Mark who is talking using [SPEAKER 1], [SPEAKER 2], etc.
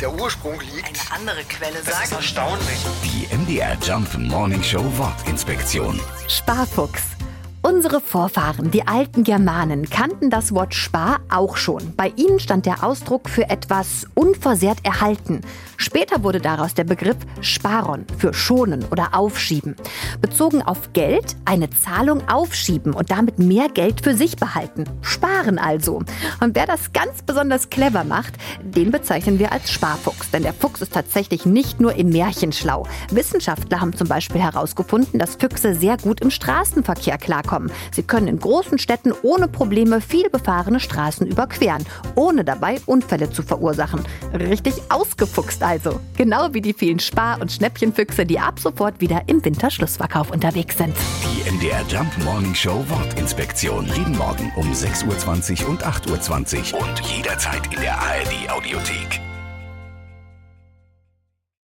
[SPEAKER 1] der Ursprung liegt.
[SPEAKER 2] Eine andere Quelle
[SPEAKER 1] Das ist
[SPEAKER 2] sagt.
[SPEAKER 1] erstaunlich.
[SPEAKER 3] Die MDR Jump Morning Show Wortinspektion.
[SPEAKER 4] Sparfuchs. Unsere Vorfahren, die alten Germanen, kannten das Wort Spar auch schon. Bei ihnen stand der Ausdruck für etwas unversehrt erhalten. Später wurde daraus der Begriff Sparon für schonen oder aufschieben. Bezogen auf Geld eine Zahlung aufschieben und damit mehr Geld für sich behalten. Sparen also. Und wer das ganz besonders clever macht, den bezeichnen wir als Sparfuchs. Denn der Fuchs ist tatsächlich nicht nur im Märchen schlau. Wissenschaftler haben zum Beispiel herausgefunden, dass Füchse sehr gut im Straßenverkehr klarkommen. Sie können in großen Städten ohne Probleme viel befahrene Straßen überqueren, ohne dabei Unfälle zu verursachen. Richtig ausgefuchst also. Genau wie die vielen Spar- und Schnäppchenfüchse, die ab sofort wieder im Winterschlussverkauf unterwegs sind.
[SPEAKER 3] Die MDR Jump Morning Show Wortinspektion. Jeden Morgen um 6.20 Uhr und 8.20 Uhr und jederzeit in der ARD Audiothek.